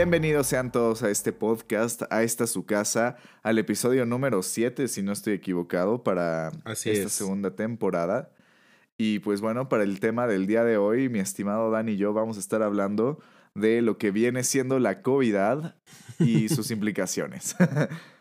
Bienvenidos sean todos a este podcast, a esta su casa, al episodio número 7, si no estoy equivocado, para Así esta es. segunda temporada. Y pues bueno, para el tema del día de hoy, mi estimado Dan y yo vamos a estar hablando de lo que viene siendo la COVID y sus implicaciones.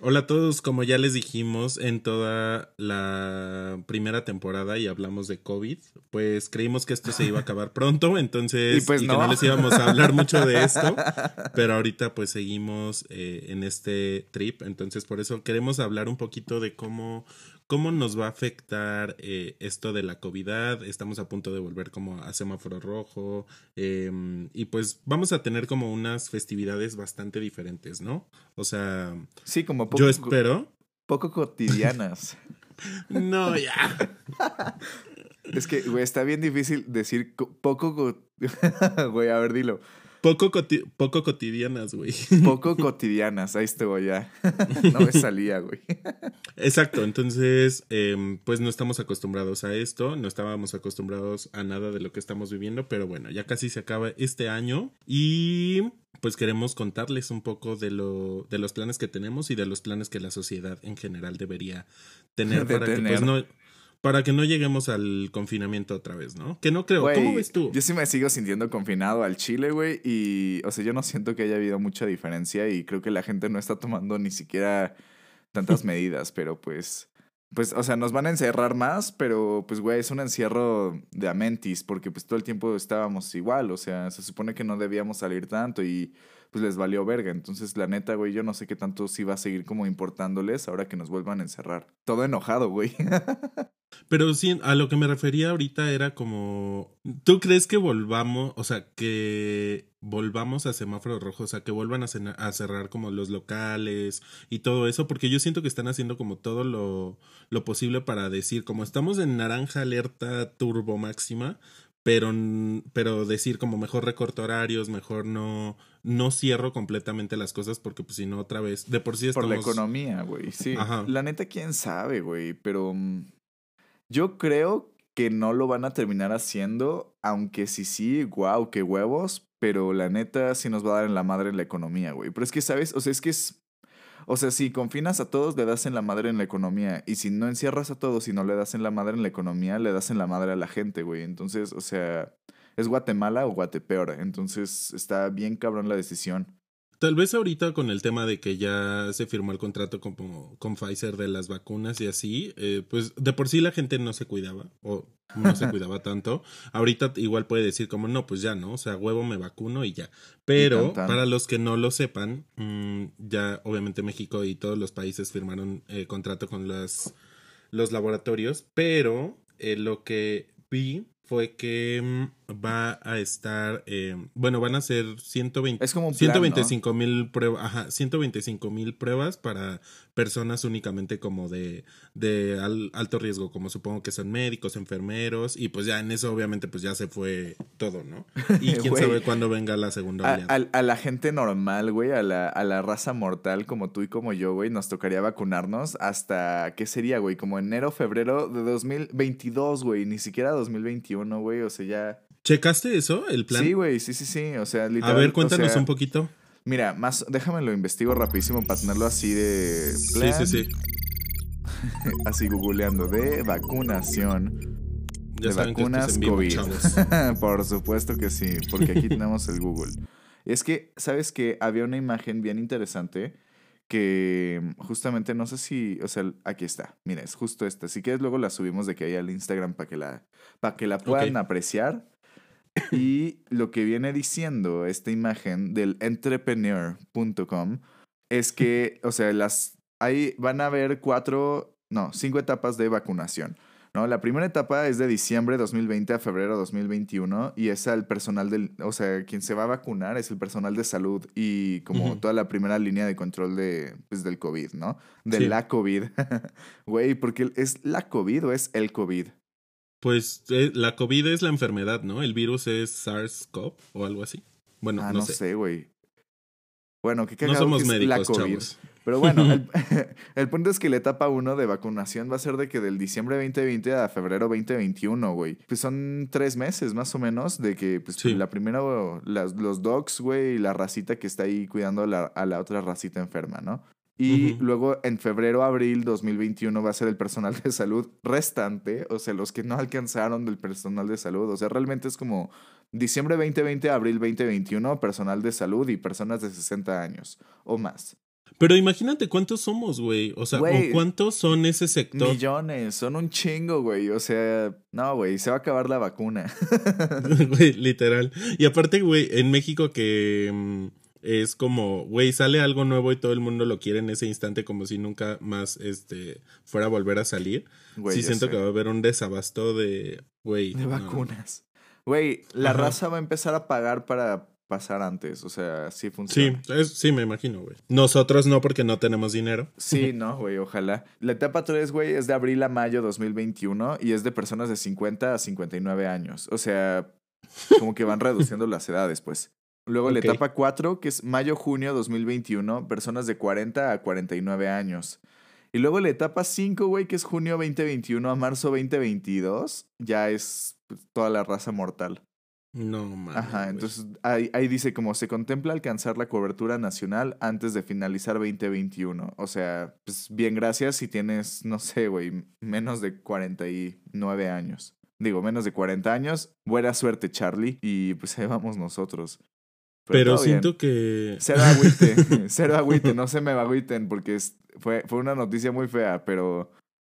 Hola a todos, como ya les dijimos en toda la primera temporada y hablamos de COVID, pues creímos que esto se iba a acabar pronto, entonces Y pues que no. no les íbamos a hablar mucho de esto, pero ahorita pues seguimos eh, en este trip, entonces por eso queremos hablar un poquito de cómo, cómo nos va a afectar eh, esto de la COVID, estamos a punto de volver como a semáforo rojo eh, y pues vamos a tener como unas festividades bastante diferentes, ¿no? O sea, Sí, como poco, yo espero. poco cotidianas. No, ya. Es que, güey, está bien difícil decir co- poco... co- Güey, a ver, dilo. Poco, coti- poco cotidianas, güey. Poco cotidianas, ahí estuvo ya. No me salía, güey. Exacto, entonces, em, pues no estamos acostumbrados a esto, no estábamos acostumbrados a nada de lo que estamos viviendo, pero bueno, ya casi se acaba este año y pues queremos contarles un poco de, lo, de los planes que tenemos y de los planes que la sociedad en general debería tener De para que pues no para que no lleguemos al confinamiento otra vez, ¿no? Que no creo. ¿Cómo ves tú? Yo sí me sigo sintiendo confinado al Chile, güey. Y, o sea, yo no siento que haya habido mucha diferencia y creo que la gente no está tomando ni siquiera tantas medidas, pero pues. Pues, o sea, nos van a encerrar más, pero pues, güey, es un encierro de amentis, porque pues todo el tiempo estábamos igual, o sea, se supone que no debíamos salir tanto y pues les valió verga. Entonces, la neta, güey, yo no sé qué tanto sí va a seguir como importándoles ahora que nos vuelvan a encerrar. Todo enojado, güey. Pero sí, a lo que me refería ahorita era como, ¿tú crees que volvamos, o sea, que volvamos a semáforo rojo, o sea, que vuelvan a, a cerrar como los locales y todo eso? Porque yo siento que están haciendo como todo lo, lo posible para decir, como estamos en naranja alerta turbo máxima, pero, pero decir como mejor recorto horarios, mejor no, no cierro completamente las cosas porque pues si no otra vez, de por sí Por estamos... la economía, güey. Sí. Ajá. La neta, quién sabe, güey. Pero mm, yo creo que no lo van a terminar haciendo. Aunque sí, sí, wow, qué huevos. Pero la neta sí nos va a dar en la madre la economía, güey. Pero es que, ¿sabes? O sea, es que es. O sea, si confinas a todos, le das en la madre en la economía. Y si no encierras a todos y no le das en la madre en la economía, le das en la madre a la gente, güey. Entonces, o sea, ¿es Guatemala o Guatepeor? Entonces, está bien cabrón la decisión. Tal vez ahorita con el tema de que ya se firmó el contrato con, con Pfizer de las vacunas y así, eh, pues de por sí la gente no se cuidaba o no se cuidaba tanto. Ahorita igual puede decir como no, pues ya no, o sea, huevo me vacuno y ya. Pero para los que no lo sepan, mm, ya obviamente México y todos los países firmaron eh, contrato con las, los laboratorios, pero eh, lo que vi fue que mm, va a estar, eh, bueno, van a ser 120, Es como plan, 125 mil pruebas, ajá, 125 mil pruebas para personas únicamente como de, de al- alto riesgo, como supongo que son médicos, enfermeros, y pues ya en eso obviamente pues ya se fue todo, ¿no? Y quién sabe cuándo venga la segunda A, oleada. a- a la gente normal, güey, a la, a la raza mortal como tú y como yo, güey, nos tocaría vacunarnos hasta, ¿qué sería, güey? Como enero, febrero de 2022, güey, ni siquiera 2021, güey, o sea, ya... ¿Checaste eso? El plan. Sí, güey, sí, sí, sí, o sea, a literal. ver, o cuéntanos sea, un poquito. Mira, más, déjame lo investigo rapidísimo para tenerlo así de... Sí, plan, sí, sí. Así googleando, de vacunación. Ya de saben que vacunas en vivo, COVID. Por supuesto que sí, porque aquí tenemos el Google. Es que, ¿sabes qué? Había una imagen bien interesante que justamente no sé si, o sea, aquí está. Mira, es justo esta. Si quieres luego la subimos de que hay al Instagram para que la para que la puedan apreciar. Y lo que viene diciendo esta imagen del entrepreneur.com es que, o sea, las ahí van a haber cuatro, no, cinco etapas de vacunación. ¿no? La primera etapa es de diciembre 2020 a febrero 2021 y es al personal del, o sea, quien se va a vacunar es el personal de salud y como toda la primera línea de control de, pues, del COVID, ¿no? De Sí. la COVID. Güey, porque es la COVID o es el COVID. Pues eh, la COVID es la enfermedad, ¿no? El virus es SARS-CoV o algo así. Bueno, ah, no, no sé. güey. Bueno, qué No somos que médicos, la COVID. chavos. Pero bueno, el, el punto es que la etapa 1 de vacunación va a ser de que del diciembre 2020 a febrero 2021, güey. Pues son tres meses más o menos de que pues, Sí. la primera, las, los dogs, güey, y la racita que está ahí cuidando a la, a la otra racita enferma, ¿no? Y luego en febrero, abril 2021 va a ser el personal de salud restante, o sea, los que no alcanzaron del personal de salud. O sea, realmente es como diciembre 2020, abril 2021, personal de salud y personas de 60 años o más. Pero imagínate cuántos somos, güey. O sea, o cuántos son ese sector. Millones, son un chingo, güey. O sea, no, güey, se va a acabar la vacuna. Güey, literal. Y aparte, güey, en México que mm, es como, güey, sale algo nuevo y todo el mundo lo quiere en ese instante como si nunca más este fuera a volver a salir. Sí siento sé. que va a haber un desabasto de, güey. De no. vacunas. Güey, la Ajá. raza va a empezar a pagar para pasar antes. O sea, así Sí, funciona. es- sí, me imagino, güey. Nosotros no porque no tenemos dinero. Sí, no, güey, ojalá. La etapa 3, güey, es de abril a mayo 2021 y es de personas de 50 a 59 años. O sea, como que van reduciendo las edades, pues. Luego la etapa 4, que es mayo-junio 2021, personas de 40 a 49 años. Y luego la etapa 5, güey, que es junio 2021 a marzo 2022, ya es pues, toda la raza mortal. No, mames. Ajá, entonces ahí, ahí dice como se contempla alcanzar la cobertura nacional antes de finalizar 2021. O sea, pues bien, gracias si tienes, no sé, güey, menos de 49 años. Digo, menos de 40 años. Buena suerte, Charlie. Y pues ahí vamos nosotros. Pero bien. siento que. Cero agüite, cero agüite, no se me agüiten porque es- fue, fue una noticia muy fea, pero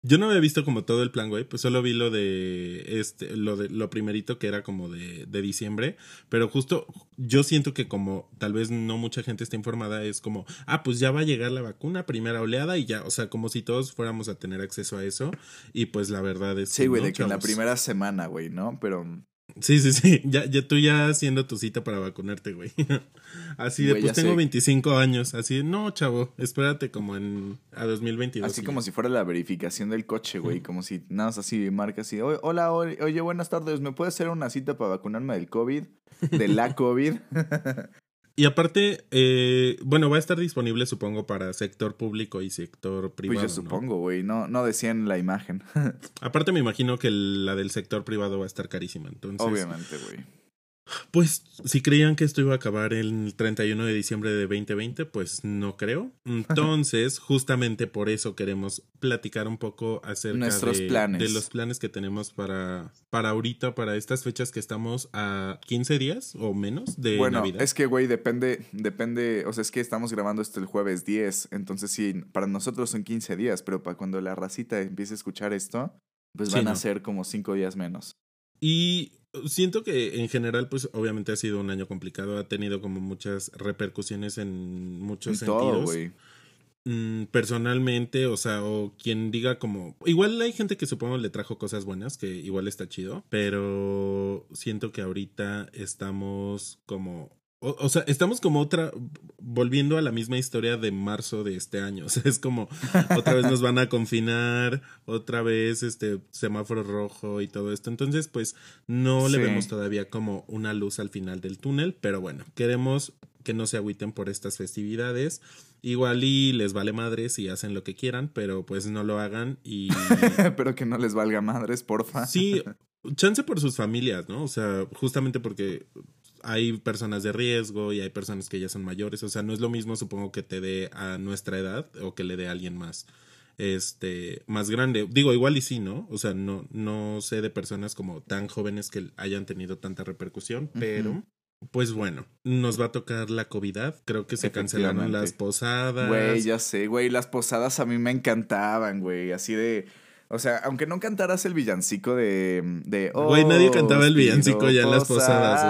Yo no había visto como todo el plan, güey. Pues solo vi lo de este, lo de lo primerito que era como de, de diciembre. Pero justo yo siento que como tal vez no mucha gente está informada, es como, ah, pues ya va a llegar la vacuna, primera oleada, y ya, o sea, como si todos fuéramos a tener acceso a eso. Y pues la verdad es sí, güey, no, de que en la primera semana, güey, ¿no? Pero Sí, sí, sí. Ya, ya tú ya haciendo tu cita para vacunarte, güey. Así de, Güey, pues tengo sé. 25 años. Así de, no, chavo, espérate como en a 2022. Así como ya. si fuera la verificación del coche, güey. Como si nada más así marca así. "Oye, Hola, oye, oye, buenas tardes. ¿Me puedes hacer una cita para vacunarme del COVID? De la COVID. Y aparte, eh, bueno, va a estar disponible, supongo, para sector público y sector privado. pues yo ¿no? supongo, güey. No, no decían la imagen. Aparte, me imagino que la del sector privado va a estar carísima. Entonces, Obviamente, güey. Pues si creían que esto iba a acabar el 31 de diciembre de 2020, pues no creo. Entonces, justamente por eso queremos platicar un poco acerca Nuestros de, planes. de los planes que tenemos para, para ahorita, para estas fechas que estamos a 15 días o menos de Bueno, Navidad. es que, güey, depende, depende, o sea, es que estamos grabando esto el jueves 10, entonces sí, para nosotros son 15 días, pero para cuando la racita empiece a escuchar esto, pues Sí, van a ser como 5 días menos. Y siento que en general, pues obviamente ha sido un año complicado, ha tenido como muchas repercusiones en muchos En sentidos. Mm, personalmente, o sea, o quien diga como... Igual hay gente que supongo le trajo cosas buenas, que igual está chido, pero siento que ahorita estamos como... O, o sea, estamos como otra... Volviendo a la misma historia de marzo de este año. O sea, es como otra vez nos van a confinar, otra vez este semáforo rojo y todo esto. Entonces, pues no le vemos todavía como una luz al final del túnel, pero bueno, queremos que no se agüiten por estas festividades. Igual y les vale madres y hacen lo que quieran, pero pues no lo hagan y pero que no les valga madres, porfa. sí, chance por sus familias, ¿no? O sea, justamente porque hay personas de riesgo y hay personas que ya son mayores, o sea, no es lo mismo supongo que te dé a nuestra edad o que le dé a alguien más este más grande. Digo, igual y sí, ¿no? O sea, no no sé de personas como tan jóvenes que hayan tenido tanta repercusión, pero pues bueno, nos va a tocar la COVID. Creo que se cancelaron las posadas. Güey, ya sé, güey, las posadas a mí me encantaban, güey, así de... O sea, aunque no cantaras el villancico de... de Güey, nadie "Oh, cantaba el villancico ya en las posadas,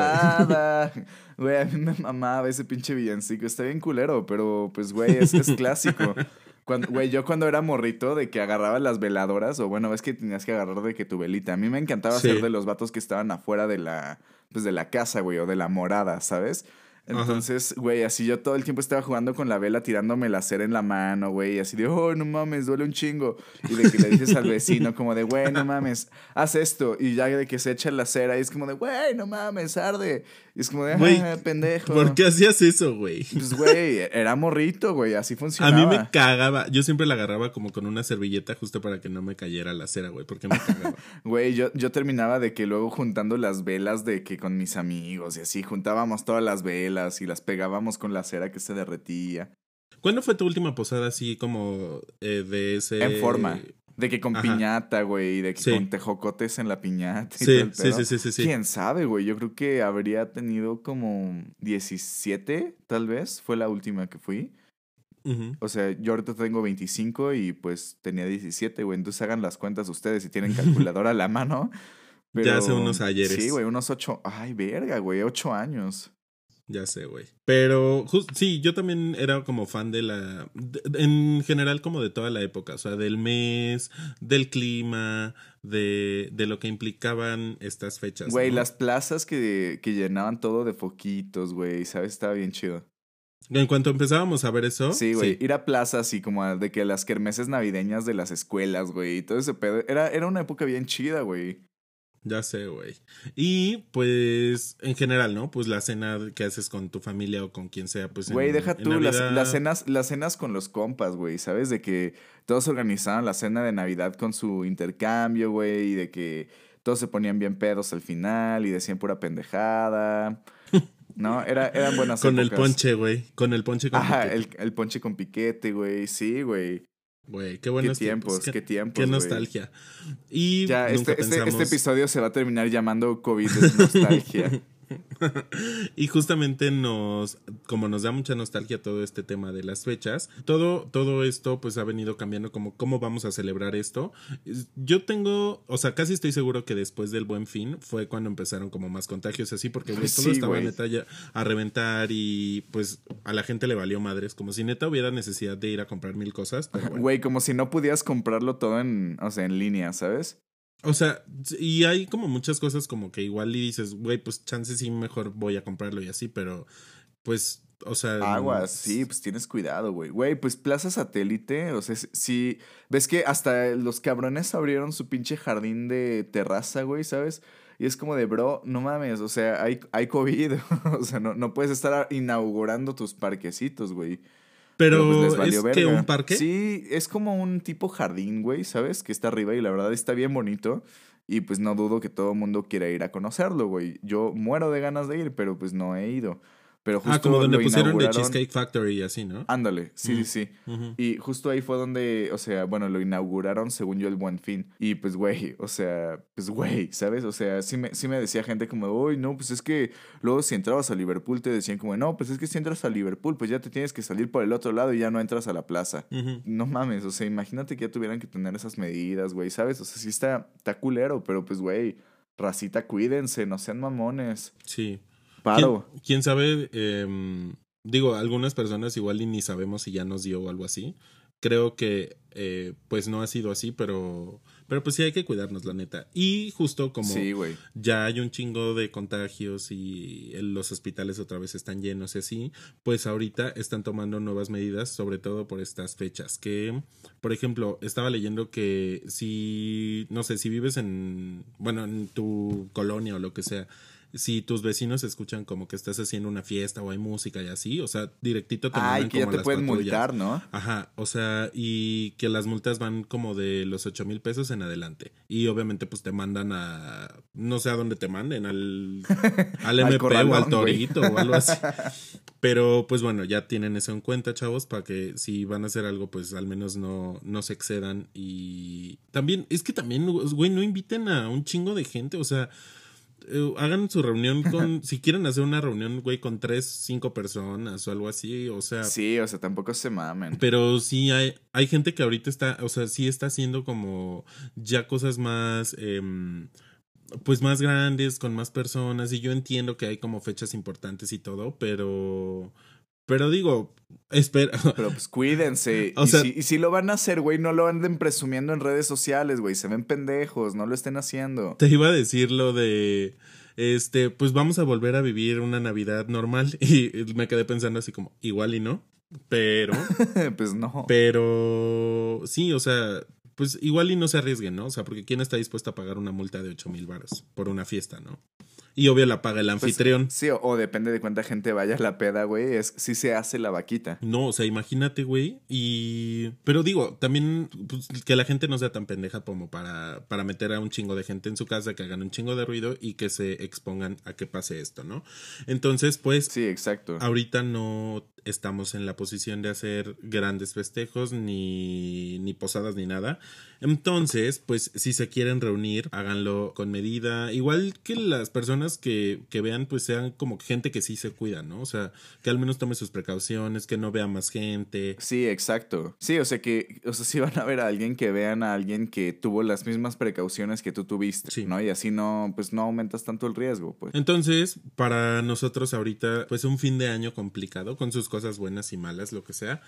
posada". Güey, a mí me mamaba ese pinche villancico. Está bien culero, pero pues, güey, es, es clásico. Cuando, güey, yo cuando era morrito de que agarraba las veladoras, o bueno, ves que tenías que agarrar de que tu velita. A mí me encantaba Sí. ser de los vatos que estaban afuera de la, pues de la casa, güey, o de la morada, ¿sabes? Entonces, güey, así yo todo el tiempo estaba jugando con la vela, tirándome la cera en la mano, güey, así de, oh, no mames, duele un chingo. Y de que le dices al vecino, como de, güey, no mames, haz esto. Y ya de que se echa la cera y es como de, güey, no mames, arde. Y es como de, ah, pendejo. ¿Por qué hacías eso, güey? Pues, güey, era morrito, güey, así funcionaba. A mí me cagaba. Yo siempre la agarraba como con una servilleta justo para que no me cayera la cera, güey, porque me cagaba. Güey, yo, yo terminaba de que luego juntando las velas de que con mis amigos y así, juntábamos todas las velas y las pegábamos con la cera que se derretía. ¿Cuándo fue tu última posada así como eh, de ese... En forma. De que con piñata, güey, de que con tejocotes en la piñata. Y sí, sí, sí, sí, sí, ¿Quién sabe, güey? Yo creo que habría tenido como 17, tal vez. Fue la última que fui. O sea, yo ahorita tengo 25 y pues tenía 17, güey. Entonces hagan las cuentas ustedes si tienen calculadora a la mano. ya hace unos ayeres. Sí, güey, unos 8. Ay, verga, güey, 8 años. Ya sé, güey. Pero sí, yo también era como fan de la. en general, como de toda la época. O sea, del mes, del clima, de, de lo que implicaban estas fechas. Güey, las plazas que, que llenaban todo de foquitos, güey. ¿Sabes? Estaba bien chido. En cuanto empezábamos a ver eso. Sí, güey. Ir a plazas y como de que las kermeses navideñas de las escuelas, güey. Y todo ese pedo. Era, era una época bien chida, güey. Ya sé, güey. Y pues, en general, ¿no? Pues la cena que haces con tu familia o con quien sea, pues. Güey, deja tú las, las, cenas, las cenas con los compas, güey. ¿Sabes? De que todos organizaban la cena de Navidad con su intercambio, güey. Y de que todos se ponían bien pedos al final y decían pura pendejada. ¿No? Era, eran buenas Con el ponche, güey. Con el ponche con Ajá, el, el ponche con piquete, güey. Sí, güey. Güey, qué buenos tiempos. Qué, tiempos. Qué nostalgia. Y ya, este, este, este, episodio se va a terminar llamando COVID nostalgia. y justamente nos, como nos da mucha nostalgia todo este tema de las fechas, todo, todo esto pues ha venido cambiando como cómo vamos a celebrar esto. Yo tengo, o sea, casi estoy seguro que después del buen fin fue cuando empezaron como más contagios así, porque todo estaba neta ya a reventar y pues a la gente le valió madres, como si neta hubiera necesidad de ir a comprar mil cosas. Güey, como si no pudieras comprarlo todo en, o sea, en línea, ¿sabes? O sea, y hay como muchas cosas como que igual y dices, güey, pues chances sí mejor voy a comprarlo y así, pero pues, o sea... Aguas, sí, pues tienes cuidado, güey. Güey, pues Plaza Satélite, o sea, si... Ves que hasta los cabrones abrieron su pinche jardín de terraza, güey, ¿sabes? Y es como de, bro, no mames, o sea, hay, hay COVID, o sea, no, no puedes estar inaugurando tus parquecitos, güey. Pero, pues, ¿es que un parque? Sí, es como un tipo jardín, güey, ¿sabes? Que está arriba y la verdad está bien bonito. Y pues no dudo que todo el mundo quiera ir a conocerlo, güey. Yo muero de ganas de ir, pero pues no he ido. Pero ah, como donde pusieron de Cheesecake Factory y así, ¿no? Ándale, sí, sí, sí. Y justo ahí fue donde, o sea, bueno, lo inauguraron según yo el buen fin. Y pues, güey, o sea, pues, güey, ¿sabes? O sea, sí me, sí me decía gente como, uy, no, pues es que luego si entrabas a Liverpool te decían como, no, pues es que si entras a Liverpool, pues ya te tienes que salir por el otro lado y ya no entras a la plaza. No mames, o sea, imagínate que ya tuvieran que tener esas medidas, güey, ¿sabes? O sea, sí está, está culero, pero pues, güey, racita, cuídense, no sean mamones. Sí. Paro. ¿Quién, sabe? Em, digo, algunas personas igual y ni sabemos si ya nos dio o algo así. Creo que eh, pues no ha sido así, pero, pero pues sí hay que cuidarnos, la neta. Y justo como ya hay un chingo de contagios y los hospitales otra vez están llenos y así, pues ahorita están tomando nuevas medidas, sobre todo por estas fechas. Que, por ejemplo, estaba leyendo que si, no sé, si vives en, bueno, en tu colonia o lo que sea, si tus vecinos escuchan como que estás haciendo una fiesta o hay música y así, o sea, directito te Ay, que ya te pueden multar, ¿no? Ajá, o sea, y que las multas van como de los ocho mil pesos en adelante. Y obviamente pues te mandan a, no sé a dónde te manden, al, al MP o al Torito o algo así. Pero pues bueno, ya tienen eso en cuenta, chavos, para que si van a hacer algo, pues al menos no, no se excedan. Y también, es que también, güey, no inviten a un chingo de gente, o sea... Eh, hagan su reunión con, si quieren hacer una reunión, güey, con tres, cinco personas o algo así, o sea. Sí, o sea, tampoco se mamen. Pero sí hay, hay gente que ahorita está, o sea, sí está haciendo como ya cosas más, em, pues más grandes, con más personas, y yo entiendo que hay como fechas importantes y todo, pero pero digo, espera. Pero pues cuídense. O y, sea, si, y si lo van a hacer, güey, no lo anden presumiendo en redes sociales, güey. Se ven pendejos, no lo estén haciendo. Te iba a decir lo de este, pues vamos a volver a vivir una Navidad normal. Y me quedé pensando así como, igual y no. Pero. pues no. Pero. Sí, o sea. Pues igual y no se arriesguen, ¿no? O sea, porque ¿quién está dispuesto a pagar una multa de ocho mil baros por una fiesta, ¿no? Y obvio la paga el Pues, anfitrión. sí, o, o depende de cuánta gente vaya a la peda, güey. Es si se hace la vaquita. No, o sea, imagínate, güey. Y. Pero digo, también pues, que la gente no sea tan pendeja como para, para meter a un chingo de gente en su casa, que hagan un chingo de ruido y que se expongan a que pase esto, ¿no? Entonces, pues, Sí, exacto. ahorita no estamos en la posición de hacer grandes festejos, ni, ni posadas, ni nada. Entonces, pues, si se quieren reunir, háganlo con medida. Igual que las personas que, que vean, pues sean como gente que sí se cuida, ¿no? O sea, que al menos tome sus precauciones, que no vea más gente. Sí, exacto. Sí, o sea que, o sea, si van a ver a alguien que vean a alguien que tuvo las mismas precauciones que tú tuviste, Sí. ¿no? Y así no, pues no aumentas tanto el riesgo, pues. Entonces, para nosotros ahorita, pues un fin de año complicado, con sus cosas buenas y malas, lo que sea.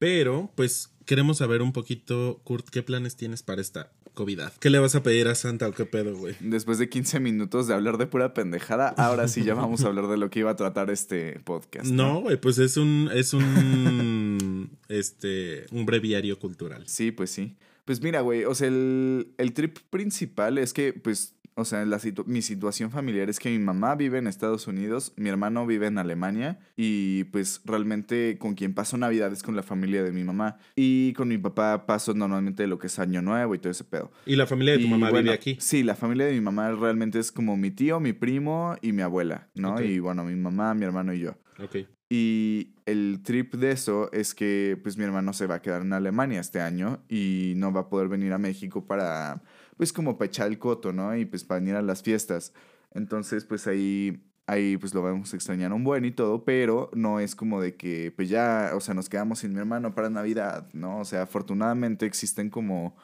Pero, pues, queremos saber un poquito, Kurt, ¿qué planes tienes para esta COVID? ¿Qué le vas a pedir a Santa o qué pedo, güey? Después de 15 minutos de hablar de pura pendejada, ahora sí ya vamos a hablar de lo que iba a tratar este podcast. No, güey, pues es un, es un, este, un breviario cultural. Sí, pues sí. Pues mira, güey, o sea, el, el trip principal es que, pues, o sea, la situ- mi situación familiar es que mi mamá vive en Estados Unidos, mi hermano vive en Alemania y pues realmente con quien paso Navidad es con la familia de mi mamá. Y con mi papá paso normalmente lo que es Año Nuevo y todo ese pedo. Y la familia de tu Y, mamá bueno, vive aquí. Sí, la familia de mi mamá realmente es como mi tío, mi primo y mi abuela, ¿no? Y bueno, mi mamá, mi hermano y yo. Ok. Y el trip de eso es que pues mi hermano se va a quedar en Alemania este año y no va a poder venir a México para pues como para echar el coto, ¿no? Y pues para venir a las fiestas. Entonces pues ahí ahí pues lo vamos a extrañar un buen y todo, pero no es como de que pues ya, o sea, nos quedamos sin mi hermano para Navidad, ¿no? O sea, afortunadamente existen como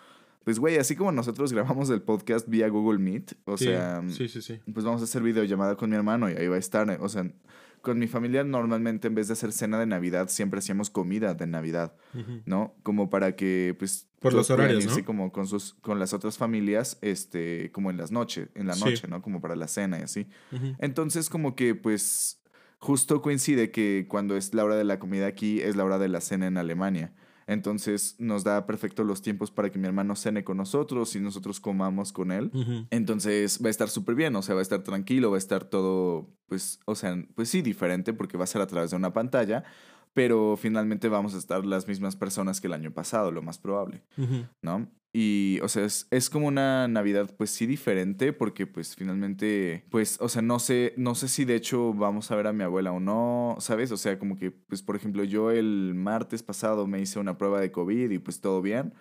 pues güey, así como nosotros grabamos el podcast vía Google Meet, o Sí, sea, sí, sí, sí. pues vamos a hacer videollamada con mi hermano y ahí va a estar. O sea, con mi familia normalmente en vez de hacer cena de Navidad, siempre hacíamos comida de Navidad. ¿no? Como para que, pues... Por los horarios, irse ¿no? como con, sus, con las otras familias, este, como en las noches, en la Sí. noche, ¿no? Como para la cena y así. Entonces, como que, pues, justo coincide que cuando es la hora de la comida aquí, es la hora de la cena en Alemania. Entonces, nos da perfecto los tiempos para que mi hermano cene con nosotros y nosotros comamos con él. Entonces va a estar súper bien, o sea, va a estar tranquilo, va a estar todo, pues, o sea, pues sí, diferente porque va a ser a través de una pantalla, pero finalmente vamos a estar las mismas personas que el año pasado, lo más probable, Ujú. ¿no? Y, o sea, es, es como una Navidad, pues sí, diferente porque, pues, finalmente, pues, o sea, no sé, no sé si de hecho vamos a ver a mi abuela o no, ¿sabes? O sea, como que, pues, por ejemplo, yo el martes pasado me hice una prueba de COVID y pues todo bien.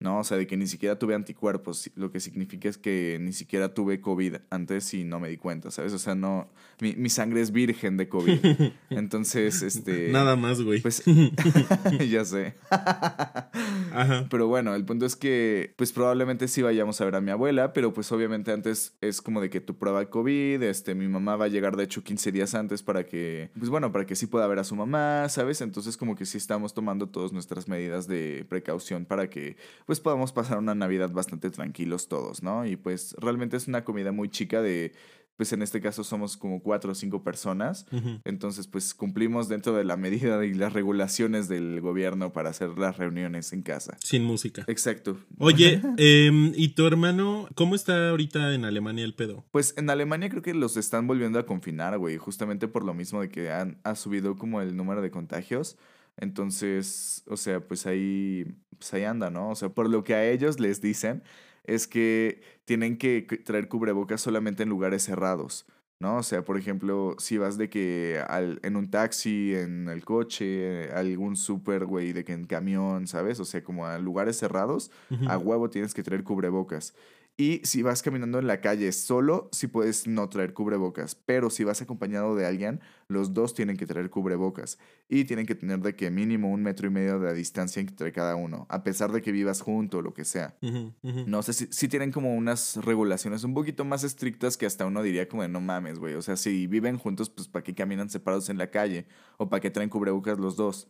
¿No? O sea, de que ni siquiera tuve anticuerpos, lo que significa es que ni siquiera tuve COVID antes y no me di cuenta, ¿sabes? O sea, no, mi, mi sangre es virgen de COVID. Entonces, este... Nada más, güey. Pues, ya sé. Ajá. Pero bueno, el punto es que, pues probablemente sí vayamos a ver a mi abuela, pero pues obviamente antes es como de que tu prueba COVID, este, mi mamá va a llegar de hecho 15 días antes para que, pues bueno, para que sí pueda ver a su mamá, ¿sabes? Entonces como que sí estamos tomando todas nuestras medidas de precaución para que, pues podamos pasar una Navidad bastante tranquilos todos, ¿no? Y pues realmente es una comida muy chica de, pues en este caso somos como cuatro o cinco personas. Entonces, pues cumplimos dentro de la medida y las regulaciones del gobierno para hacer las reuniones en casa. Sin música. Exacto. Oye, em, ¿y tu hermano cómo está ahorita en Alemania el pedo? Pues en Alemania creo que los están volviendo a confinar, güey, justamente por lo mismo de que han, ha subido como el número de contagios. Entonces, o sea, pues ahí, pues ahí anda, ¿no? O sea, por lo que a ellos les dicen es que tienen que traer cubrebocas solamente en lugares cerrados, ¿no? O sea, por ejemplo, si vas de que al, en un taxi, en el coche, algún súper, güey, de que en camión, ¿sabes? O sea, como a lugares cerrados, a huevo tienes que traer cubrebocas. Y si vas caminando en la calle solo, sí puedes no traer cubrebocas. Pero si vas acompañado de alguien, los dos tienen que traer cubrebocas. Y tienen que tener de que mínimo un metro y medio de distancia entre cada uno. A pesar de que vivas junto o lo que sea. No sé si, si tienen como unas regulaciones un poquito más estrictas que hasta uno diría como de no mames, güey. O sea, si viven juntos, pues ¿para qué caminan separados en la calle? O ¿para qué traen cubrebocas los dos?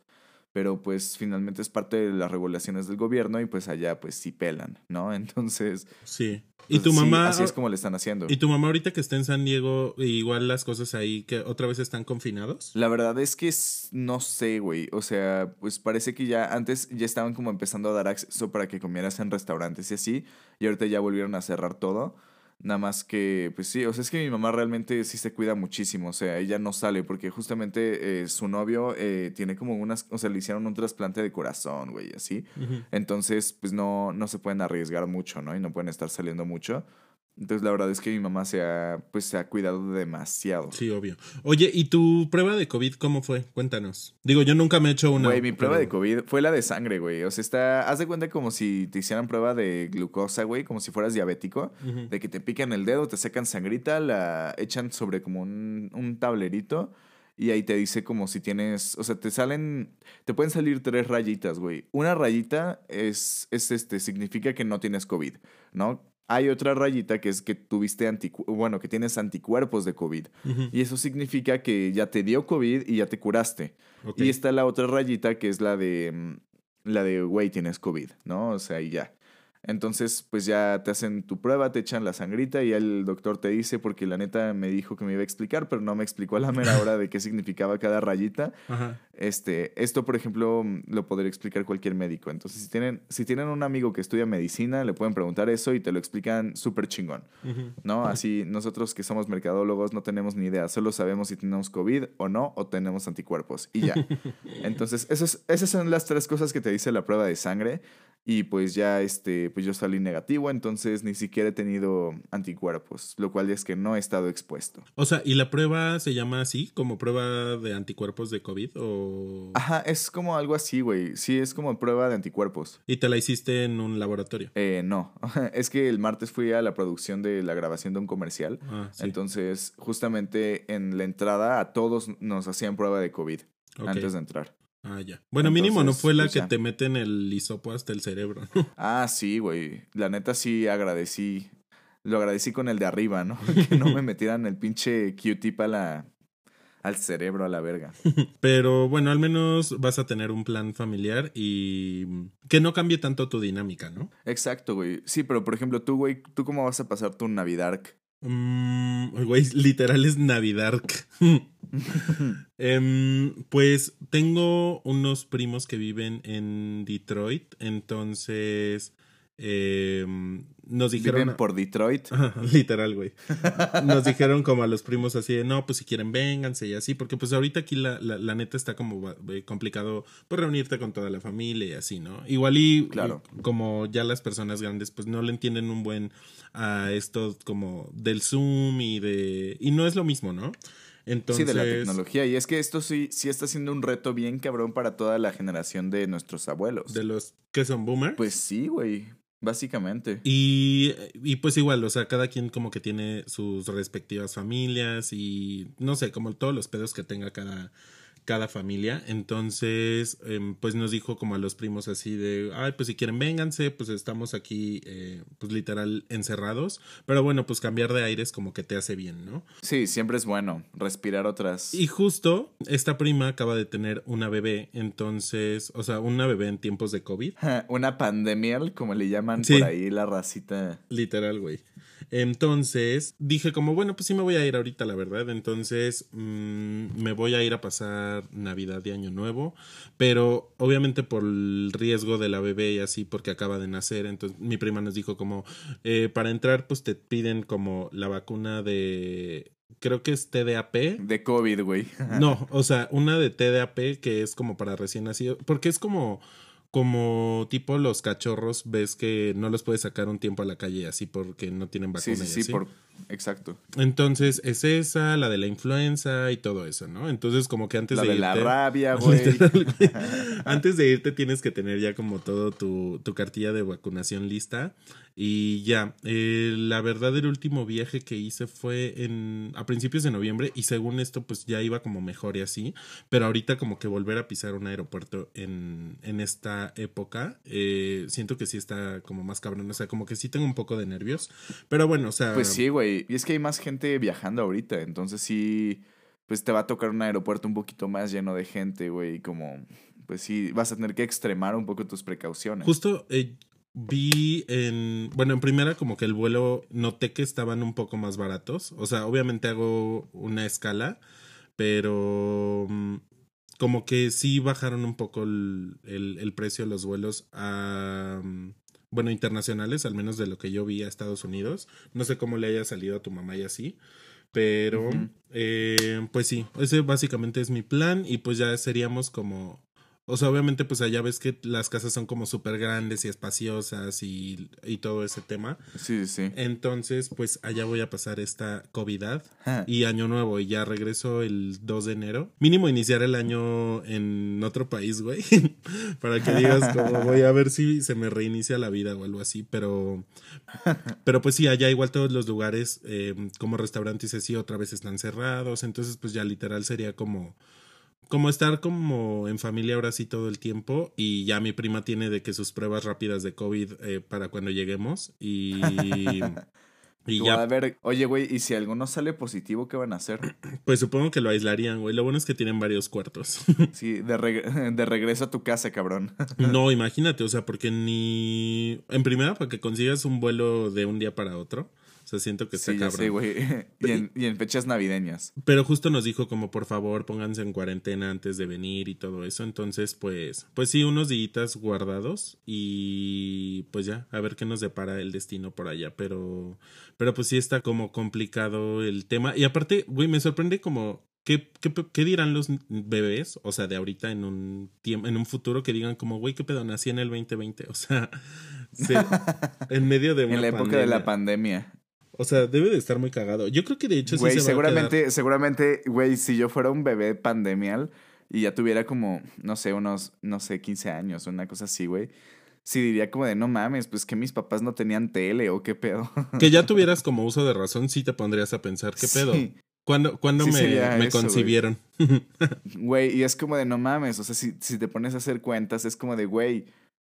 Pero pues finalmente es parte de las regulaciones del gobierno y pues allá pues sí pelan, ¿no? Entonces... Sí. ¿Y pues, tu sí, mamá? así es como le están haciendo. ¿Y tu mamá ahorita que está en San Diego, igual las cosas ahí que otra vez están confinados? La verdad es que es- no sé, güey. O sea, pues parece que ya antes ya estaban como empezando a dar acceso para que comieras en restaurantes y así. Y ahorita ya volvieron a cerrar todo. Nada más que, pues sí, o sea, es que mi mamá realmente sí se cuida muchísimo. O sea, ella no sale porque justamente eh, su novio eh, tiene como unas, o sea, le hicieron un trasplante de corazón, güey, así. Entonces, pues no, no se pueden arriesgar mucho, ¿no? Y no pueden estar saliendo mucho. Entonces, la verdad es que mi mamá se ha, pues, se ha cuidado demasiado. Sí, obvio. Oye, ¿y tu prueba de COVID cómo fue? Cuéntanos. Digo, yo nunca me he hecho una. Güey, mi prueba pero- de COVID fue la de sangre, güey. O sea, está. Haz de cuenta como si te hicieran prueba de glucosa, güey, como si fueras diabético. De que te pican el dedo, te sacan sangrita, la echan sobre como un, un tablerito. Y ahí te dice como si tienes. O sea, te salen. Te pueden salir tres rayitas, güey. Una rayita es, es este, significa que no tienes COVID, ¿no? Hay otra rayita que es que tuviste anticu bueno, que tienes anticuerpos de COVID. Y eso significa que ya te dio COVID y ya te curaste. Y está la otra rayita que es la de, mm, la de, güey, tienes COVID, ¿no? O sea, y ya. Entonces, pues ya te hacen tu prueba, te echan la sangrita y ya el doctor te dice, porque la neta me dijo que me iba a explicar, pero no me explicó a la mera hora de qué significaba cada rayita. Ajá. Este, esto, por ejemplo, mm, lo podría explicar cualquier médico. Entonces, si tienen, si tienen un amigo que estudia medicina, le pueden preguntar eso y te lo explican súper chingón. ¿no? Así nosotros que somos mercadólogos no tenemos ni idea, solo sabemos si tenemos COVID o no, o tenemos anticuerpos y ya. Entonces, esas, esas son las tres cosas que te dice la prueba de sangre y pues ya, este, pues yo salí negativo, entonces ni siquiera he tenido anticuerpos, lo cual es que no he estado expuesto. O sea, ¿y la prueba se llama así, como prueba de anticuerpos de COVID? O... Ajá, es como algo así, güey. Sí, es como prueba de anticuerpos. ¿Y te la hiciste en un laboratorio? Eh, no, es que el martes fui a la producción de la grabación de un comercial. Ah, sí. Entonces, justamente en la entrada a todos nos hacían prueba de COVID antes de entrar. Ah, ya. Bueno, mínimo no fue la pues que te meten el hisopo hasta el cerebro, ¿no? Ah, sí, güey. La neta sí agradecí. Lo agradecí con el de arriba, ¿no? que no me metieran el pinche Q-tip a la, al cerebro, a la verga. Pero bueno, al menos vas a tener un plan familiar y que no cambie tanto tu dinámica, ¿no? Exacto, güey. Sí, pero por ejemplo, tú, güey, ¿tú cómo vas a pasar tu Navidad? Mm, güey, literal es Navidad. Em, pues tengo unos primos que viven en Detroit, entonces em, nos dijeron... Viven por Detroit. Literal, güey. Nos dijeron como a los primos así de, no, pues si quieren vénganse y así, porque pues ahorita aquí la, la, la neta está como eh, complicado pues reunirte con toda la familia y así, ¿no? Igual y Claro. como ya las personas grandes pues no le entienden un buen a esto como del Zoom y de... Y no es lo mismo, ¿no? Entonces... Sí, de la tecnología. Y es que esto sí, sí está siendo un reto bien cabrón para toda la generación de nuestros abuelos. De los que son boomers. Pues sí, güey. Básicamente. Y, y pues igual, o sea, cada quien como que tiene sus respectivas familias y no sé, como todos los pedos que tenga cada, cada familia. Entonces, em, pues nos dijo como a los primos así de, ay, pues si quieren vénganse, pues estamos aquí, eh, pues literal encerrados. Pero bueno, pues cambiar de aires como que te hace bien, ¿no? Sí, siempre es bueno respirar otras. Y justo esta prima acaba de tener una bebé, entonces, o sea, una bebé en tiempos de COVID. Una pandemia, como le llaman Sí. por ahí la racita. Literal, güey. Entonces dije como, bueno, pues sí me voy a ir ahorita, la verdad. Entonces mm, me voy a ir a pasar Navidad y Año Nuevo. Pero obviamente por el riesgo de la bebé y así, porque acaba de nacer. Entonces mi prima nos dijo como, eh, para entrar pues te piden como la vacuna de... Creo que es TDAP. De COVID, güey. No, o sea, una de TDAP que es como para recién nacido, porque es como como tipo los cachorros, ves que no los puedes sacar un tiempo a la calle así porque no tienen vacuna. Sí, sí, y sí, así. por... exacto. Entonces es esa, la de la influenza y todo eso, ¿no? Entonces como que antes La de, de irte, la rabia, güey. antes de irte tienes que tener ya como todo tu, tu cartilla de vacunación lista y ya. Eh, la verdad el último viaje que hice fue en a principios de noviembre y según esto pues ya iba como mejor y así, pero ahorita como que volver a pisar un aeropuerto en, en esta época, eh, siento que sí está como más cabrón, o sea, como que sí tengo un poco de nervios, pero bueno, o sea... Pues sí, güey. Y es que hay más gente viajando ahorita. Entonces sí, pues te va a tocar un aeropuerto un poquito más lleno de gente, güey. Como, pues sí, vas a tener que extremar un poco tus precauciones. Justo eh, vi en, bueno, en primera como que el vuelo noté que estaban un poco más baratos. O sea, obviamente hago una escala, pero mm, como que sí bajaron un poco el, el, precio de los vuelos a, mm, bueno, internacionales, al menos de lo que yo vi a Estados Unidos. No sé cómo le haya salido a tu mamá y así. Pero, eh, pues sí, ese básicamente es mi plan y pues ya seríamos como o sea, obviamente, pues allá ves que las casas son como súper grandes y espaciosas y, y, todo ese tema. Sí, sí. Entonces, pues allá voy a pasar esta COVID y año nuevo y ya regreso el 2 de enero. Mínimo iniciar el año en otro país, güey. Para que digas como voy a ver si se me reinicia la vida o algo así. Pero, pero pues sí, allá igual todos los lugares eh, como restaurantes y así otra vez están cerrados. Entonces, pues ya literal sería como como estar como en familia ahora sí todo el tiempo y ya mi prima tiene de que sus pruebas rápidas de COVID eh, para cuando lleguemos y... y ya... A ver, oye, güey, ¿y si alguno sale positivo, qué van a hacer? Pues supongo que lo aislarían, güey. Lo bueno es que tienen varios cuartos. sí, de, de regreso a tu casa, cabrón. no, imagínate, o sea, porque ni... En primera, para que consigas un vuelo de un día para otro o sea, siento que está sí, cabrón. Sí, güey. Y en, fechas navideñas. Pero justo nos dijo como por favor pónganse en cuarentena antes de venir y todo eso. Entonces, pues, pues sí, unos días guardados y pues ya, a ver qué nos depara el destino por allá. Pero, pero pues sí está como complicado el tema. Y aparte, güey, me sorprende como ¿Qué, qué, qué dirán los bebés? O sea, de ahorita en un tiempo, en un futuro que digan como, güey, qué pedo, nací en el 2020. O sea, en medio de una En la época de la pandemia. O sea, debe de estar muy cagado. Yo creo que de hecho sí se seguramente, va a quedar... seguramente, güey, si yo fuera un bebé pandemial y ya tuviera como, no sé, unos, no sé, 15 años, una cosa así, güey. Sí diría como de, no mames, pues que mis papás no tenían tele o qué pedo. Que ya tuvieras como uso de razón, sí te pondrías a pensar, ¿qué pedo? ¿Cuándo, me, me concibieron? Güey, y es como de, no mames, o sea, si, si te pones a hacer cuentas, es como de, güey,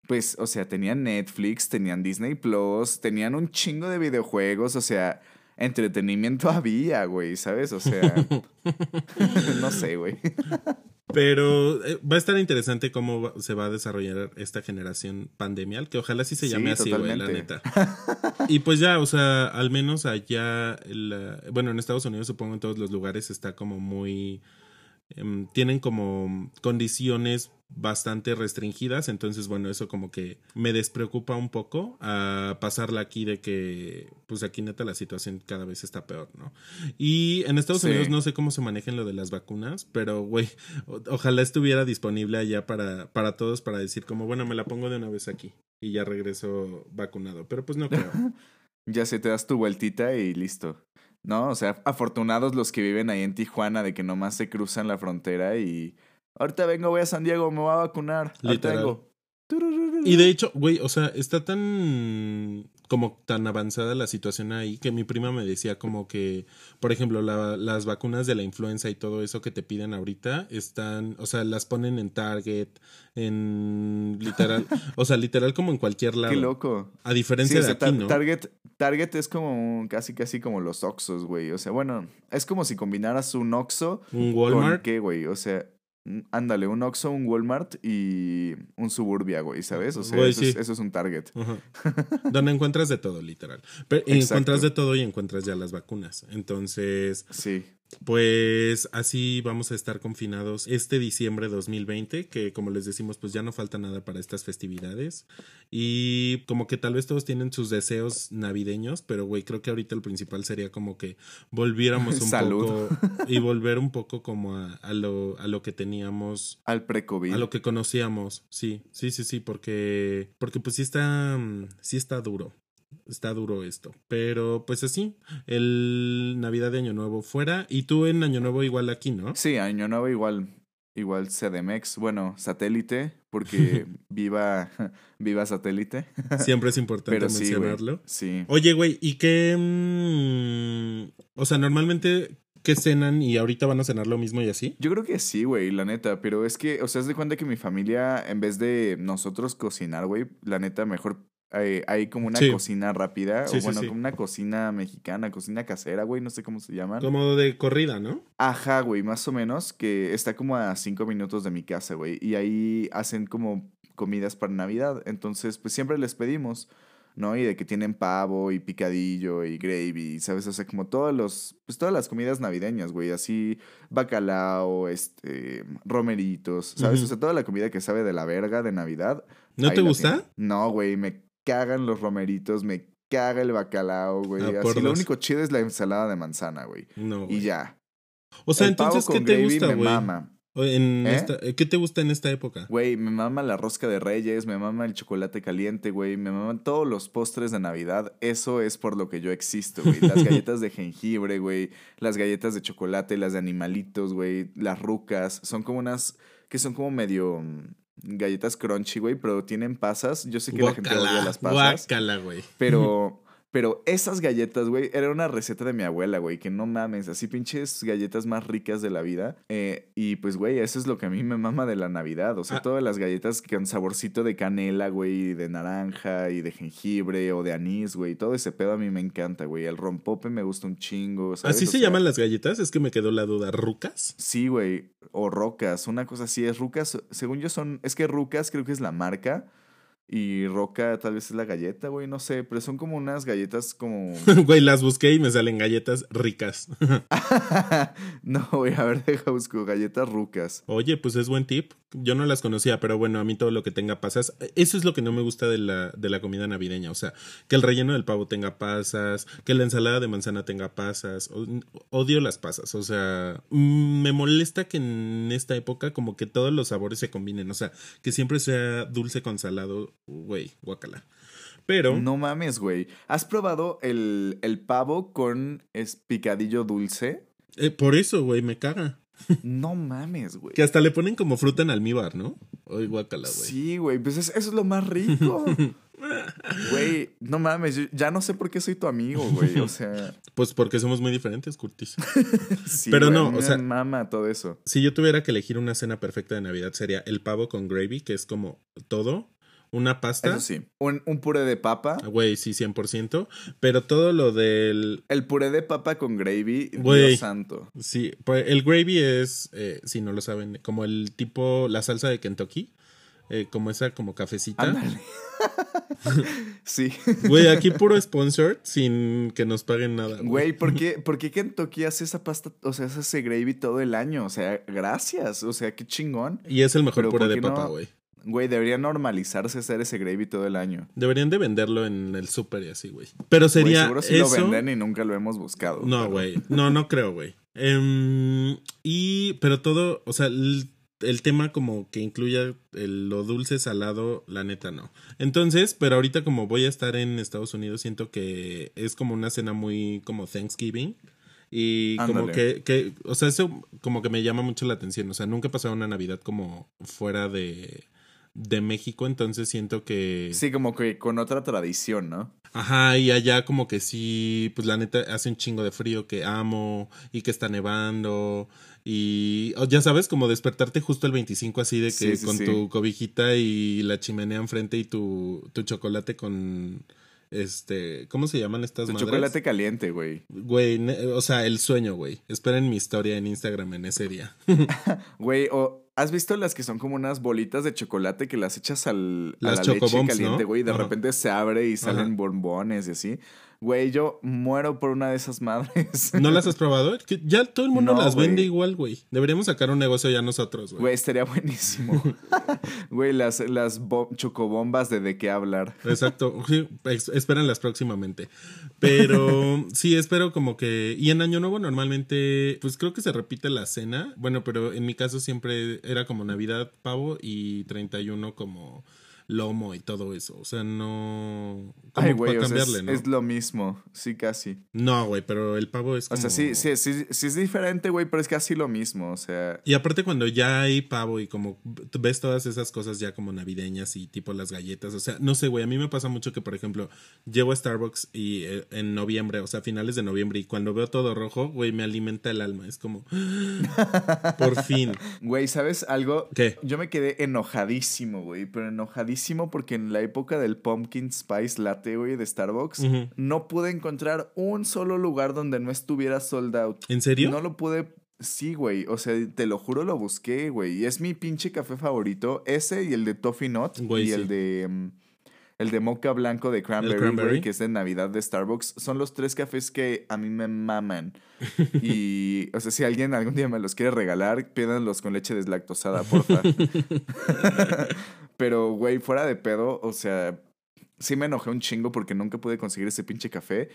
pues, o sea, tenían Netflix, tenían Disney Plus, tenían un chingo de videojuegos, o sea, entretenimiento había, güey, ¿sabes? O sea, no sé, güey. Pero eh, va a estar interesante cómo se va a desarrollar esta generación pandemial, que ojalá sí se llame así, güey, la neta. Y pues ya, o sea, al menos allá, bueno, en Estados Unidos supongo en todos los lugares está como muy Em, tienen como condiciones bastante restringidas, entonces bueno, eso como que me despreocupa un poco a pasarla aquí de que pues aquí neta la situación cada vez está peor, ¿no? Y en Estados Unidos no sé cómo se manejen lo de las vacunas, pero güey, ojalá estuviera disponible allá para, para todos para decir como bueno, me la pongo de una vez aquí y ya regreso vacunado, pero pues no creo. ya se te das tu vueltita y listo. ¿No? O sea, afortunados los que viven ahí en Tijuana de que nomás se cruzan la frontera y ahorita vengo, voy a San Diego, me voy a vacunar. Ahorita vengo. Y de hecho, güey, o sea, está tan como tan avanzada la situación ahí que mi prima me decía como que, por ejemplo, las vacunas de la influenza y todo eso que te piden ahorita están, o sea, las ponen en Target, en literal, o sea, literal como en cualquier lado. Qué loco. A diferencia de aquí, ¿no? Target, Target es como casi casi como los Oxos, güey. O sea, bueno, es como si combinaras un Oxo un Walmart, con qué, güey. O sea, ándale, un Oxxo, un Walmart y un Suburbia, güey, ¿sabes? O sea, eso, es, un target. Donde encuentras de todo, literal. Pero encuentras de todo y encuentras ya las vacunas. Entonces, sí. Pues así vamos a estar confinados este diciembre de 2020, que como les decimos, pues ya no falta nada para estas festividades. Y como que tal vez todos tienen sus deseos navideños, pero güey, creo que ahorita el principal sería como que volviéramos un poco y volver un poco como a, lo, a lo que teníamos. Al pre-COVID. A lo que conocíamos, sí, sí, sí, sí, porque, porque pues sí está, sí está duro está duro esto. Pero pues así, el Navidad de Año Nuevo fuera y tú en Año Nuevo igual aquí, ¿no? Sí, Año Nuevo igual, igual CDMX, bueno, satélite, porque viva, viva satélite. Siempre es importante mencionarlo. sí. Oye, güey, ¿y qué? Mm, o sea, normalmente ¿Qué cenan y ahorita van a cenar lo mismo y así? Yo creo que sí, güey, la neta. Pero es que, o sea, es de cuenta que mi familia, en vez de nosotros cocinar, güey, la neta, mejor eh, hay como una Sí. cocina rápida, Sí, o bueno, sí. como una cocina mexicana, cocina casera, güey, no sé cómo se llaman. Como de corrida, ¿no? Ajá, güey, más o menos, que está como a cinco minutos de mi casa, güey. Y ahí hacen como comidas para Navidad. Entonces, pues siempre les pedimos, ¿no? Y de que tienen pavo y picadillo y gravy, ¿sabes? O sea, como todos los, pues todas las comidas navideñas, güey. Así, bacalao, este, romeritos, ¿sabes? O sea, toda la comida que sabe de la verga de Navidad. ¿No te gusta? tienen. No, güey, me cagan los romeritos, me caga el bacalao, güey. Por Así, lo único chido es la ensalada de manzana, güey. No. Y güey. ya. O sea, El entonces, ¿qué te gusta, me güey? mama. En ¿Eh? esta- ¿Qué te gusta en esta época? Güey, me mama la rosca de reyes, me mama el chocolate caliente, güey, me maman todos los postres de Navidad. Eso es por lo que yo existo, güey. Las galletas de jengibre, güey, las galletas de chocolate, las de animalitos, güey, las rucas. Son como unas que son como medio mm, galletas crunchy, güey, pero tienen pasas. Yo sé que la gente odia las pasas, guácala, güey. pero... Pero esas galletas, güey, era una receta de mi abuela, güey, que no mames, así pinches galletas más ricas de la vida. Eh, y pues, güey, eso es lo que a mí me mama de la Navidad. O sea, Ah. todas las galletas con saborcito de canela, güey, de naranja y de jengibre o de anís, güey. Todo ese pedo a mí me encanta, güey. El rompope me gusta un chingo. ¿sabes? ¿Así O se sea, llaman las galletas? Es que me quedó la duda. ¿Rucas? Sí, güey. O rocas, una cosa así. Es rucas, según yo son, es que rucas creo que es la marca. Y roca tal vez es la galleta, güey, no sé, pero son como unas galletas como... Güey, las busqué y me salen galletas ricas. no, güey, a ver, deja busco galletas rucas. Oye, pues es buen tip. Yo no las conocía, pero bueno, a mí todo lo que tenga pasas, eso es lo que no me gusta de la, de la comida navideña. O sea, que el relleno del pavo tenga pasas, que la ensalada de manzana tenga pasas. O- Odio las pasas. O sea, mm, me molesta que en esta época como que todos los sabores se combinen. O sea, que siempre sea dulce con salado. Güey, guacala. Pero... No mames, güey. ¿Has probado el, el pavo con es picadillo dulce? eh, por eso, güey, me caga. No mames, güey. Que hasta le ponen como fruta en almíbar, ¿no? Ay, guacala, güey. Sí, güey, pues es- eso es lo más rico. Güey, no mames, yo ya no sé por qué soy tu amigo, güey. O sea, Pues porque somos muy diferentes, Curtis. sí, Pero güey, no, o sea- mama todo eso. Si yo tuviera que elegir una cena perfecta de Navidad sería el pavo con gravy, que es como todo, una pasta. Eso sí, un, un puré de papa. Güey, sí, 100%. Pero todo lo del... El puré de papa con gravy, Güey. Dios santo. Sí, pues el gravy es, eh, si no lo saben, como el tipo, la salsa de Kentucky. eh, como esa, como cafecita. Sí. Güey, aquí puro sponsor sin que nos paguen nada. Güey, ¿por qué, ¿por qué Kentucky hace esa pasta, o sea, hace ese gravy todo el año? O sea, gracias. O sea, qué chingón. Y es el mejor Pero puré ¿por de papa, güey. Güey, debería normalizarse hacer ese gravy todo el año. Deberían de venderlo en el súper y así, güey. Pero sería seguro sí eso. lo venden y nunca lo hemos buscado. No, pero- güey. No, no creo, güey. Em, y, pero todo, o sea, el, el tema como que incluya el- lo dulce, salado, la neta no. Entonces, pero ahorita como voy a estar en Estados Unidos, siento que es como una cena muy como Thanksgiving. Y como que, que, o sea, eso como que me llama mucho la atención. O sea, nunca he pasado una Navidad como fuera de, de México, entonces siento que... Sí, como que con otra tradición, ¿no? Ajá, y allá como que sí, pues la neta hace un chingo de frío que amo y que está nevando y ya sabes, como despertarte justo el 25 así de que Sí, sí, con sí. tu cobijita y la chimenea enfrente y tu, tu chocolate con este, ¿cómo se llaman estas Tu madres? chocolate caliente, güey. Güey, o sea, el sueño, güey. Esperen mi historia en Instagram en ese día. Güey, o ¿has visto las que son como unas bolitas de chocolate que las echas al, a la leche caliente, ¿no? güey? y De Ajá. repente se abre y salen Ajá. bombones y así. Güey, yo muero por una de esas madres. ¿No las has probado? Que Ya todo el mundo No, las güey. vende igual, güey. Deberíamos sacar un negocio ya nosotros, güey. Güey, estaría buenísimo. Güey, las, las bo- chocobombas de de qué hablar. Exacto, sí, espéranlas próximamente. Pero sí, espero como que... Y en Año Nuevo normalmente, pues creo que se repite la cena. Bueno, pero en mi caso siempre era como Navidad, pavo y 31 como lomo y todo eso. O sea, no... Ay, güey, o sea, es, cambiarle, ¿no? es lo mismo. Sí, casi. No, güey, pero el pavo es O como... sea, sí, sí, sí, sí es diferente, güey, pero es casi lo mismo. O sea, Y aparte cuando ya hay pavo y como ves todas esas cosas ya como navideñas y tipo las galletas, o sea, no sé, güey, a mí me pasa mucho que por ejemplo llevo a Starbucks y eh, en noviembre, o sea, finales de noviembre y cuando veo todo rojo, güey, me alimenta el alma, es como por fin. güey, ¿sabes algo? ¿Qué? Yo me quedé enojadísimo, güey, pero enojadísimo porque en la época del Pumpkin Spice Latte, güey, de Starbucks, no pude encontrar un solo lugar donde no estuviera sold out. ¿En serio? No lo pude. Sí, güey. O sea, te lo juro, lo busqué, güey. Y es mi pinche café favorito. Ese y el de Toffee Nut. Güey, y sí. el de. mm, el de mocha blanco de cranberry, cranberry. que es de Navidad de Starbucks. Son los tres cafés que a mí me maman. y, o sea, si alguien algún día me los quiere regalar, pídanlos con leche deslactosada, porfa. Pero, güey, fuera de pedo, o sea, sí me enojé un chingo porque nunca pude conseguir ese pinche café.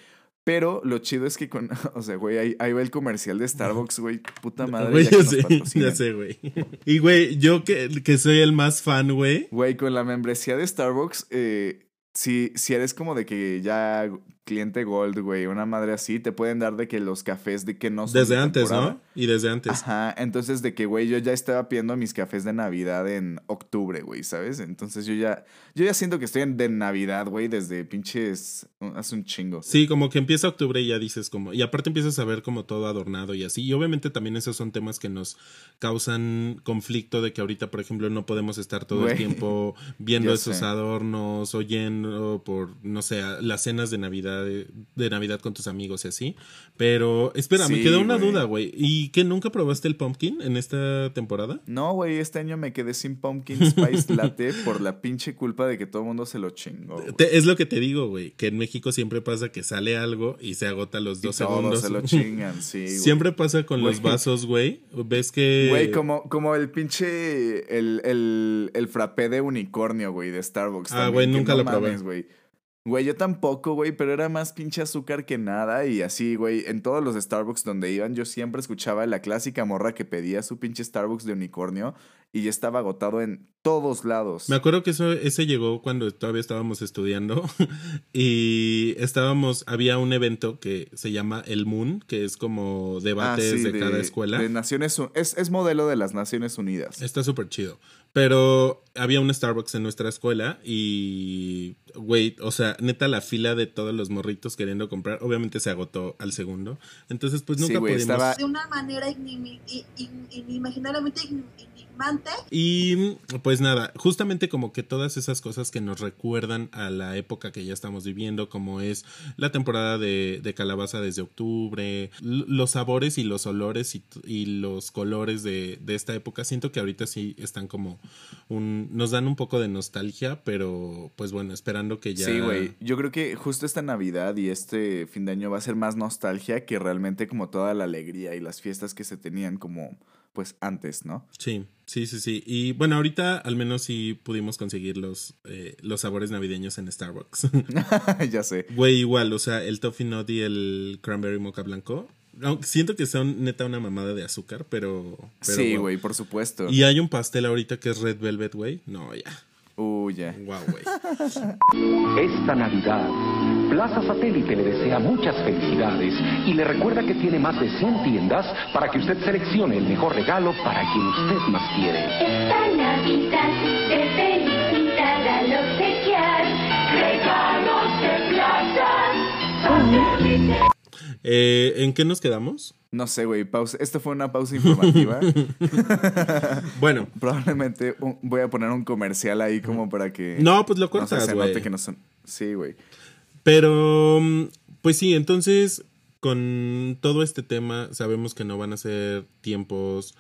Pero lo chido es que con, o sea, güey, ahí, ahí va el comercial de Starbucks, güey, puta madre. Güey, ya ya sé, güey. Y, güey, yo que, que soy el más fan, güey. Güey, con la membresía de Starbucks, eh, si, si eres como de que ya cliente gold, güey, una madre así, te pueden dar de que los cafés de que no son Desde de antes. ¿no? Y desde antes. Ajá, entonces de que, güey, yo ya estaba pidiendo mis cafés de Navidad en octubre, güey, ¿sabes? Entonces yo ya, yo ya siento que estoy en de Navidad, güey, desde pinches, hace un chingo. Sí, como que empieza octubre y ya dices como, y aparte empiezas a ver como todo adornado y así. Y obviamente también esos son temas que nos causan conflicto de que ahorita, por ejemplo, no podemos estar todo el tiempo viendo esos sé. adornos, oyendo por, no sé, las cenas de Navidad, de, de Navidad con tus amigos y así. Pero, espera, me Sí, quedó una güey. duda, güey. ¿Y qué nunca probaste el pumpkin en esta temporada? No, güey, este año me quedé sin Pumpkin Spice Latte por la pinche culpa de que todo el mundo se lo chingó. Te- es lo que te digo, güey, que en México siempre pasa que sale algo y se agota los Y dos todos segundos. se lo chingan, sí, güey. Siempre pasa con los vasos, güey. Ves que. Güey, como, como el pinche. El, el, el frappé de unicornio, güey, de Starbucks. Ah, güey, nunca no lo probé. güey. Güey, yo tampoco, güey, pero era más pinche azúcar que nada. Y así, güey, en todos los Starbucks donde iban, yo siempre escuchaba la clásica morra que pedía su pinche Starbucks de unicornio. Y ya estaba agotado en todos lados. Me acuerdo que eso, ese llegó cuando todavía estábamos estudiando y estábamos, había un evento que se llama El Moon, que es como Ah, debates sí, de, cada escuela. de Naciones es, es modelo de las Naciones Unidas. Está súper chido. Pero había un Starbucks en nuestra escuela y, güey, o sea, neta la fila de todos los morritos queriendo comprar, obviamente se agotó al segundo. Entonces, pues Sí, nunca güey, pudimos... estaba- de una manera in- inimaginablemente enigmante. Y pues nada, justamente como que todas esas cosas que nos recuerdan a la época que ya estamos viviendo, como es la temporada de, de calabaza desde octubre, los sabores y los olores y los colores de, de esta época, siento que ahorita sí están como un, nos dan un poco de nostalgia, pero pues bueno, esperando que ya... Sí, güey. Yo creo que justo esta Navidad y este fin de año va a ser más nostalgia que realmente como toda la alegría y las fiestas que se tenían como pues antes, ¿no? Sí, sí, sí, sí. Y bueno, ahorita al menos sí pudimos conseguir los, eh, los sabores navideños en Starbucks. ya sé. Güey, igual, o sea, el toffee nut y el cranberry mocha blanco. Aunque siento que son neta una mamada de azúcar, pero. pero sí, güey, por supuesto. Y hay un pastel ahorita que es red velvet, güey. No, ya. Uy, ya. Wow. Esta Navidad, Plaza Satélite le desea muchas felicidades y le recuerda que tiene más de 100 tiendas para que usted seleccione el mejor regalo para quien usted más quiere. Esta Navidad te felicita al obsequiar regalos de plaza satélite. Eh, ¿En qué nos quedamos? No sé, güey, pausa. Esto fue una pausa informativa. Bueno, Probablemente un- voy a poner un comercial ahí como para que no, pues lo no cortas, se güey. note que no son. Sí, güey. Pero, mm, pues sí, entonces, con todo este tema, sabemos que no van a ser tiempos,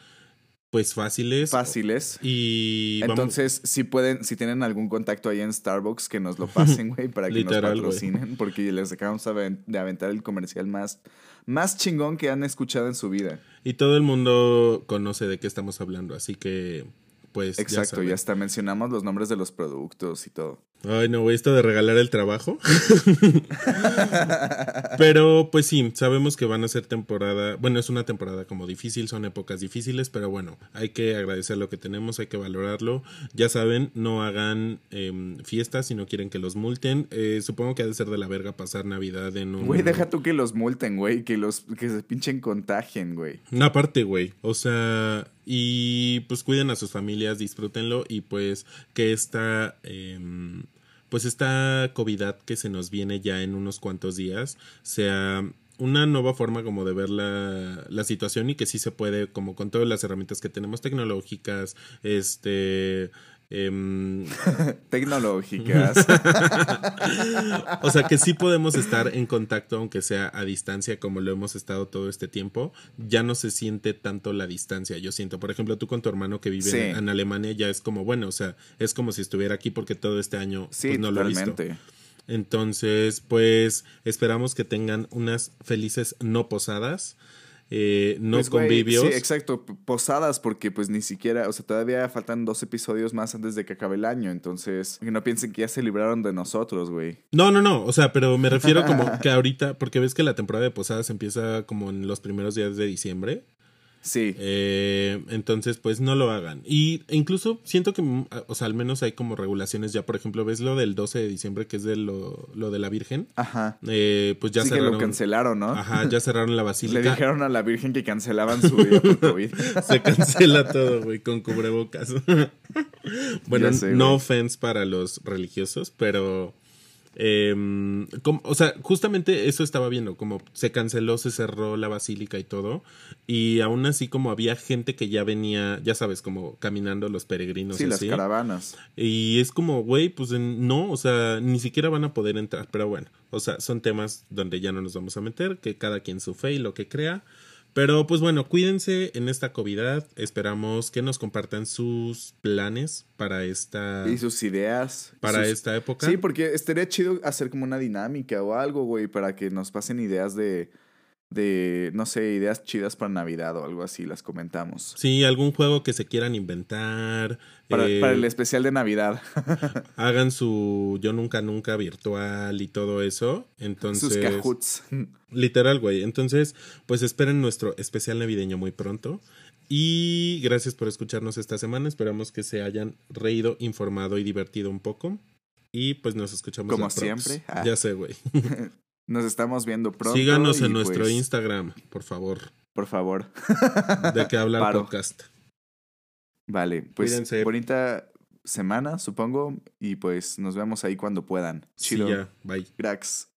pues fáciles. Fáciles. Y vamos- Entonces, si pueden, si tienen algún contacto ahí en Starbucks, que nos lo pasen, güey, para que Literal, nos patrocinen, porque les acabamos de aventar el comercial más, más chingón que han escuchado en su vida. Y todo el mundo conoce de qué estamos hablando, así que, pues. ya Exacto, saben. y hasta mencionamos los nombres de los productos y todo. Ay, no, güey, esto de regalar el trabajo. pero, pues sí, sabemos que van a ser temporada. Bueno, es una temporada como difícil, son épocas difíciles, pero bueno, hay que agradecer lo que tenemos, hay que valorarlo. Ya saben, no hagan em, fiestas si no quieren que los multen. Eh, supongo que ha de ser de la verga pasar Navidad en un. Güey, deja tú que los multen, güey, que los que se pinchen contagien, güey. Una parte, güey. O sea, y pues cuiden a sus familias, disfrútenlo y pues que esta, em, pues esta COVID que se nos viene ya en unos cuantos días sea una nueva forma como de ver la, la situación y que sí se puede, como con todas las herramientas que tenemos tecnológicas, este... Em, Tecnológicas. o sea que sí podemos estar en contacto, aunque sea a distancia, como lo hemos estado todo este tiempo. Ya no se siente tanto la distancia. Yo siento, por ejemplo, tú con tu hermano que vive Sí. en Alemania, ya es como, bueno, o sea, es como si estuviera aquí porque todo este año Sí, pues, no lo he visto. totalmente. Entonces, pues esperamos que tengan unas felices no posadas, eh, no Pues, convivios. Sí, exacto. Posadas, porque pues ni siquiera, o sea, todavía faltan dos episodios más antes de que acabe el año. Entonces, que no piensen que ya se libraron de nosotros, güey. No, no, no, o sea, pero me refiero como que ahorita, porque ves que la temporada de posadas empieza como en los primeros días de diciembre. Sí. Eh, entonces, pues no lo hagan. Y incluso siento que, mm, o sea, al menos hay como regulaciones ya. Por ejemplo, ves lo del 12 de diciembre, que es de lo, lo de la Virgen. Ajá. Eh, pues ya sí que cerraron. lo cancelaron, ¿no? Ajá, ya cerraron la Le basílica. dijeron a la Virgen que cancelaban su vida por COVID. Se cancela todo, güey, con cubrebocas. bueno, sé, no offense para los religiosos, pero. Em, como- o sea, justamente eso estaba viendo, como se canceló, se cerró la basílica y todo, y aún así como había gente que ya venía, ya sabes, como caminando los peregrinos sí, y las caravanas. Y es como, güey, pues no, o sea, ni siquiera van a poder entrar. Pero bueno, o sea, son temas donde ya no nos vamos a meter, que cada quien su fe y lo que crea. Pero pues bueno, cuídense en esta COVID. Esperamos que nos compartan sus planes para esta, Y sus ideas. Para sus- esta época. Sí, porque estaría chido hacer como una dinámica o algo, güey, para que nos pasen ideas de, de, no sé, ideas chidas para Navidad o algo así, las comentamos. Sí, algún juego que se quieran inventar. Para, eh, para el especial de Navidad. Hagan su yo nunca nunca virtual y todo eso. Entonces, Sus cajuts. Literal, güey. Entonces, pues esperen nuestro especial navideño muy pronto. Y gracias por escucharnos esta semana. Esperamos que se hayan reído, informado y divertido un poco. Y pues nos escuchamos Como siempre. Ah. Ya sé, güey. Nos estamos viendo pronto. Síganos en nuestro pues, Instagram, por favor. Por favor. De que habla el Paro. podcast. Vale, pues Cuídense. bonita semana, supongo. Y pues nos vemos ahí cuando puedan. Sí, Chido. ya. Bye. Cracks.